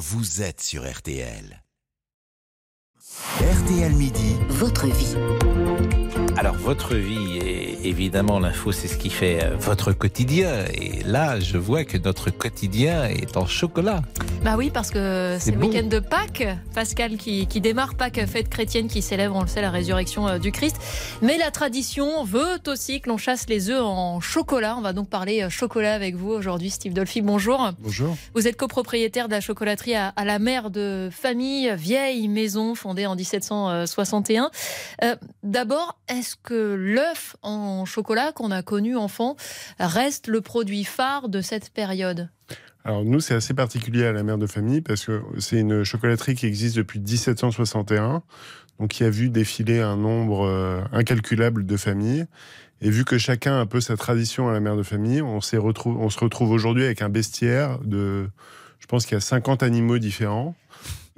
vous êtes sur RTL. RTL Midi, Votre vie. Alors, votre vie, et évidemment, l'info, c'est ce qui fait euh, votre quotidien. Et là, je vois que notre quotidien est en chocolat. Bah oui, parce que c'est le week-end de Pâques, Pascal, qui, qui démarre Pâques, fête chrétienne qui célèbre, on le sait, la résurrection euh, du Christ. Mais la tradition veut aussi que l'on chasse les œufs en chocolat. On va donc parler euh, chocolat avec vous aujourd'hui, Steve Dolphy. Bonjour. Bonjour. Vous êtes copropriétaire de la chocolaterie à, à la mer de famille, vieille maison fondée en 1761. Euh, D'abord, est-ce que l'œuf en chocolat qu'on a connu enfant reste le produit phare de cette période? Alors nous, c'est assez particulier à la mère de famille parce que c'est une chocolaterie qui existe depuis 1761, donc qui a vu défiler un nombre euh, incalculable de familles. Et vu que chacun a un peu sa tradition à la mère de famille, on, on se retrouve aujourd'hui avec un bestiaire de, je pense qu'il y a 50 animaux différents.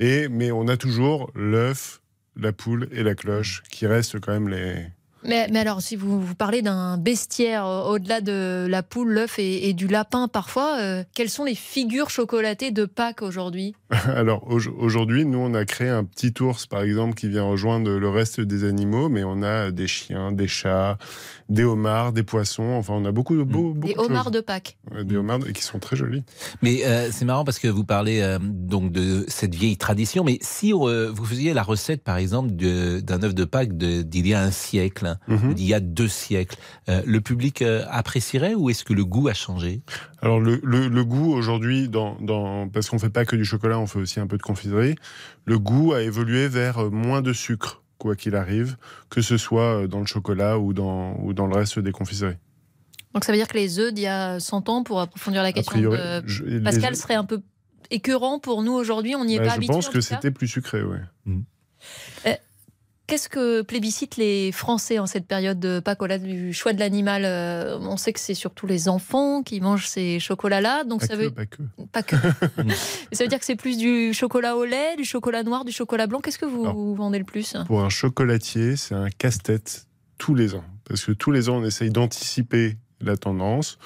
Et, mais on a toujours l'œuf, la poule et la cloche qui restent quand même les, Mais, mais alors, si vous, vous parlez d'un bestiaire euh, au-delà de la poule, l'œuf et, et du lapin parfois, euh, quelles sont les figures chocolatées de Pâques aujourd'hui Alors au- aujourd'hui, nous, on a créé un petit ours, par exemple, qui vient rejoindre le reste des animaux, mais on a des chiens, des chats, des homards, des poissons. Enfin, on a beaucoup de beaux, beaucoup Des de choses. homards de Pâques. Des homards et qui sont très jolis. Mais euh, c'est marrant parce que vous parlez euh, donc de cette vieille tradition. Mais si euh, vous faisiez la recette, par exemple, de- d'un œuf de Pâques de- d'il y a un siècle, Mhm. d'il y a deux siècles, euh, le public euh, apprécierait ou est-ce que le goût a changé? Alors le, le- le goût aujourd'hui, dans, dans, parce qu'on fait pas que du chocolat, on fait aussi un peu de confiserie. Le goût a évolué vers euh, moins de sucre, quoi qu'il arrive, que ce soit dans le chocolat ou dans, ou dans le reste des confiseries. Donc ça veut dire que les œufs d'il y a 100 ans, pour approfondir la question priori, de je- les- Pascal, serait un peu écœurant pour nous aujourd'hui. On n'y est bah, pas je habitué. pense en que c'était plus sucré, oui. Qu'est-ce que plébiscitent les Français en cette période de Pâques au-delà du choix de l'animal euh, On sait que c'est surtout les enfants qui mangent ces chocolats-là. Donc Pas ça que, veut pas que. pas que. ça veut dire que c'est plus du chocolat au lait, du chocolat noir, du chocolat blanc. Qu'est-ce que vous Alors, vendez le plus? Pour un chocolatier, c'est un casse-tête tous les ans. Parce que tous les ans, on essaye d'anticiper la tendance.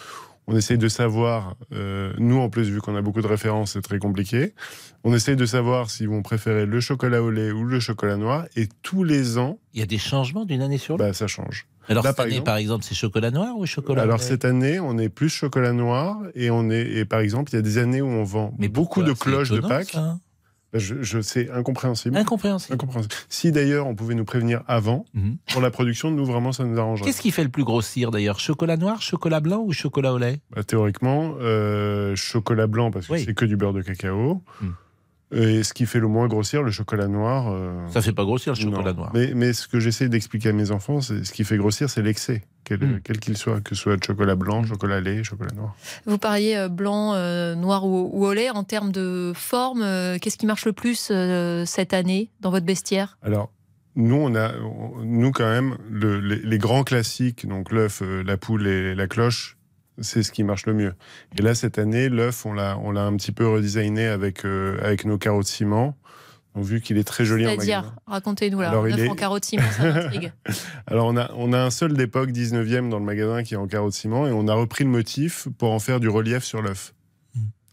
On essaye de savoir, euh, nous en plus, vu qu'on a beaucoup de références, c'est très compliqué. On essaye de savoir s'ils vont préférer le chocolat au lait ou le chocolat noir. Et tous les ans, Il y a des changements d'une année sur l'autre bah, ça change. Alors là, cette par année, exemple- par exemple, c'est chocolat noir ou chocolat Alors cette année, on est plus chocolat noir et on est et par exemple, il y a des années où on vend Mais beaucoup de? Cloches de Pâques. ça. Bah, je, je c'est incompréhensible. Incompréhensible. Incompréhensible. Si d'ailleurs on pouvait nous prévenir avant Mhm. pour la production, nous vraiment ça nous arrangerait. Qu'est-ce qui fait le plus grossir d'ailleurs? Chocolat noir, chocolat blanc ou chocolat au lait? Bah, théoriquement, euh, chocolat blanc parce que Oui. c'est que du beurre de cacao. Hmm. Et ce qui fait le moins grossir, le chocolat noir. euh, Ça fait pas grossir le chocolat non. noir. Mais, mais ce que j'essaie d'expliquer à mes enfants, c'est ce qui fait grossir, c'est l'excès, quel Hmm. qu'il soit, que ce soit de chocolat blanc, chocolat lait, chocolat noir. Vous parliez euh, blanc, euh, noir ou, ou au lait. En termes de forme, euh, qu'est-ce qui marche le plus euh, cette année dans votre bestiaire Alors, nous, on a, nous quand même, le- les, les grands classiques, donc l'œuf, la poule et la cloche, c'est ce qui marche le mieux. Et là, cette année, l'œuf, on l'a, on l'a un petit peu redesigné avec, euh, avec nos carreaux de ciment. Donc, vu qu'il est très joli en C'est-à-dire, magasin. racontez-nous là, Alors, il est- en carottes ciment, ça m'intrigue. Alors, on a, on a un seul d'époque 19e dans le magasin qui est en carreaux de ciment et on a repris le motif pour en faire du relief sur l'œuf.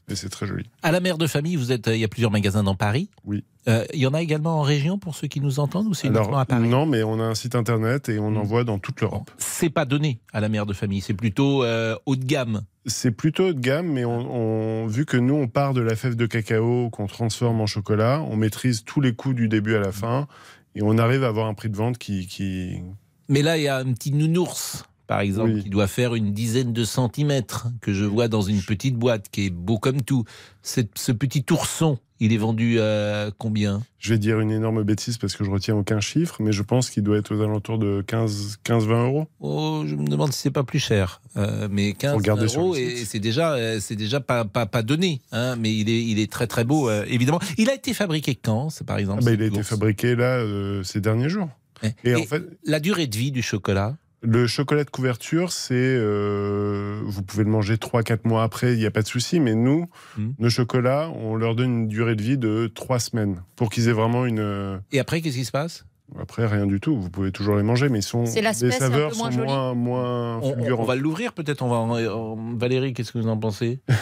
Et c'est très joli. À la mère de famille, vous êtes, euh, il y a plusieurs magasins dans Paris. Oui. Euh, il y en a également en région pour ceux qui nous entendent ou c'est uniquement à Paris non, mais on a un site internet et on Hmm. envoie dans toute l'Europe. C'est pas donné à la mère de famille, c'est plutôt euh, haut de gamme. C'est plutôt haut de gamme, mais on, on- vu que nous, on part de la fève de cacao qu'on transforme en chocolat, on maîtrise tous les coûts du début à la fin et on arrive à avoir un prix de vente qui. qui... Mais là, il y a un petit nounours, par exemple, Oui. qui doit faire une dizaine de centimètres, que je vois dans une petite boîte, qui est beau comme tout. Cette- ce petit ourson, il est vendu à combien? Je vais dire une énorme bêtise parce que je retiens aucun chiffre, mais je pense qu'il doit être aux alentours de 15-20 euros. Oh, je me demande si c'est pas plus cher. Euh, mais 15 regarder sur euros, et c'est déjà, euh, c'est déjà pas, pas, pas donné. Hein, mais il est, il est très très beau, euh, évidemment. Il a été fabriqué quand, par exemple Ah bah, il a été fabriqué là euh, ces derniers jours. Et, Et en fait, la durée de vie du chocolat? Le chocolat de couverture, c'est. euh, vous pouvez le manger 3-4 mois après, il n'y a pas de souci. Mais nous, Mm. nos chocolats, on leur donne une durée de vie de 3 semaines pour qu'ils aient vraiment une. euh, Et après, qu'est-ce qui se passe? Après, rien du tout. Vous pouvez toujours les manger, mais ils sont, les c'est un peu saveurs moins sont moins, moins On, on- fulgurantes. on va l'ouvrir peut-être. On va. en- Valérie, qu'est-ce que vous en pensez?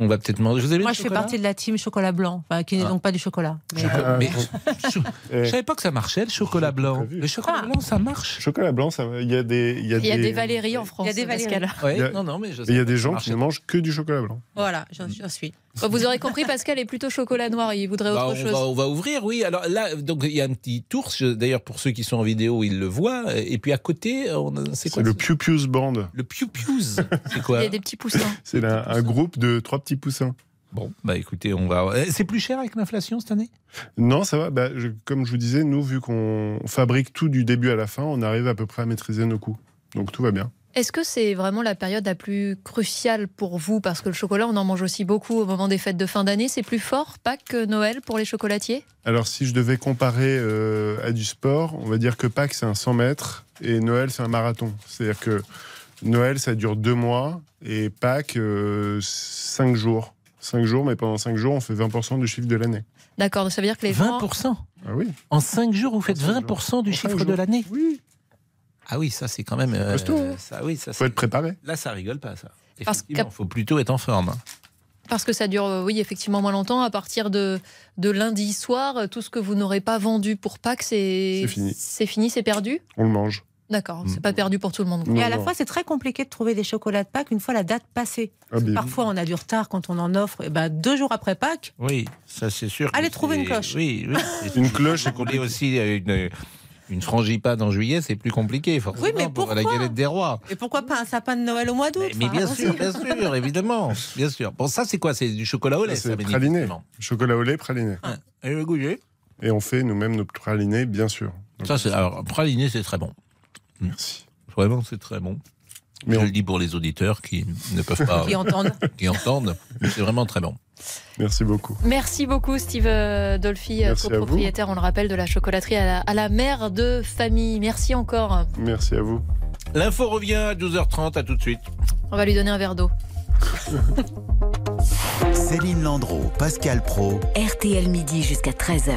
On va peut-être manger. Vous avez Moi, je fais chocolat? partie de la team chocolat blanc, enfin, qui n'est Ah. donc pas du chocolat. Mais- Chocolat- Ah, mais- bon. Je Eh, savais pas que ça marchait le chocolat blanc. Le chocolat Ah. blanc, ça marche. Chocolat blanc, ça. Il y a des, il y a Il y a des, des Valérie en France. Il y a des Valérie. Pascal. Ouais, Il y a- non, non, mais je il y a des gens qui ne mangent que du chocolat blanc. Voilà, j'en suis. Bon, Vous aurez compris, Pascal est plutôt chocolat noir. Il voudrait Bah, autre on, chose. va, on va ouvrir, oui. Alors là, donc il y a un petit ours. D'ailleurs, pour ceux qui sont en vidéo, ils le voient. Et puis à côté, c'est C'est quoi le Pew Pew's Band. Le Pew Pews. C'est Il quoi y a des petits poussins. C'est un, groupe de trois petits poussins. Bon, bah écoutez, on va. Eh, C'est plus cher avec l'inflation cette année? Non, ça va. Bah, je- comme je vous disais, nous, vu qu'on fabrique tout du début à la fin, on arrive à peu près à maîtriser nos coûts. Donc tout va bien. Est-ce que c'est vraiment la période la plus cruciale pour vous? Parce que le chocolat, on en mange aussi beaucoup au moment des fêtes de fin d'année. C'est plus fort, Pâques que Noël pour les chocolatiers? Alors, si je devais comparer euh, à du sport, on va dire que Pâques, c'est un 100 mètres et Noël, c'est un marathon. C'est-à-dire que Noël, ça dure deux mois et Pâques, euh, cinq jours. Cinq jours, mais pendant cinq jours, on fait 20% du chiffre de l'année. D'accord, donc ça veut dire que les gens... 20%. Ah oui En 5 jours, vous faites cinq jours. 20% du En cinq chiffre de l'année? Oui, Ah oui, ça c'est quand même. euh, Costaud, hein. ça, oui, ça. faut être préparé. Là, ça rigole pas, ça. Parce faut plutôt être en forme. hein. Parce que ça dure, euh, oui, effectivement, moins longtemps. À partir de, de lundi soir, euh, tout ce que vous n'aurez pas vendu pour Pâques, c'est C'est fini. C'est fini, c'est perdu? On le mange. D'accord, Mm. c'est pas perdu pour tout le monde. Non, Et à la non. fois, c'est très compliqué de trouver des chocolats de Pâques une fois la date passée. Ah. Parfois, on a du retard quand on en offre. Et ben, deux jours après Pâques, Oui, ça c'est sûr. Allez trouver une cloche. Oui, Une cloche, c'est voulez compliqué. aussi euh, une, une frangipane en juillet, c'est plus compliqué, forcément. Oui, mais pour la pourquoi galette des rois. et pourquoi pas un sapin de Noël au mois d'août Mais, bien sûr, bien sûr, évidemment, bien sûr. Bon, ça c'est quoi? C'est du chocolat au lait, Ça, praliné. Chocolat au lait, praliné. Ouais. Et le goûter? Et on fait nous-mêmes nos pralinés, bien sûr. Donc, Ça, c'est alors praliné, c'est très bon. Merci. Vraiment, c'est très bon. Mais Je on- le dis pour les auditeurs qui ne peuvent pas, Qui entendent. qui entendent. C'est vraiment très bon. Merci beaucoup. Merci beaucoup, Steve Dolphy, copropriétaire, on le rappelle, de la chocolaterie à la, à la mère de famille. Merci encore. Merci à vous. L'info revient à 12h30. À tout de suite. On va lui donner un verre d'eau. Céline Landreau, Pascal Pro. RTL midi jusqu'à 13h.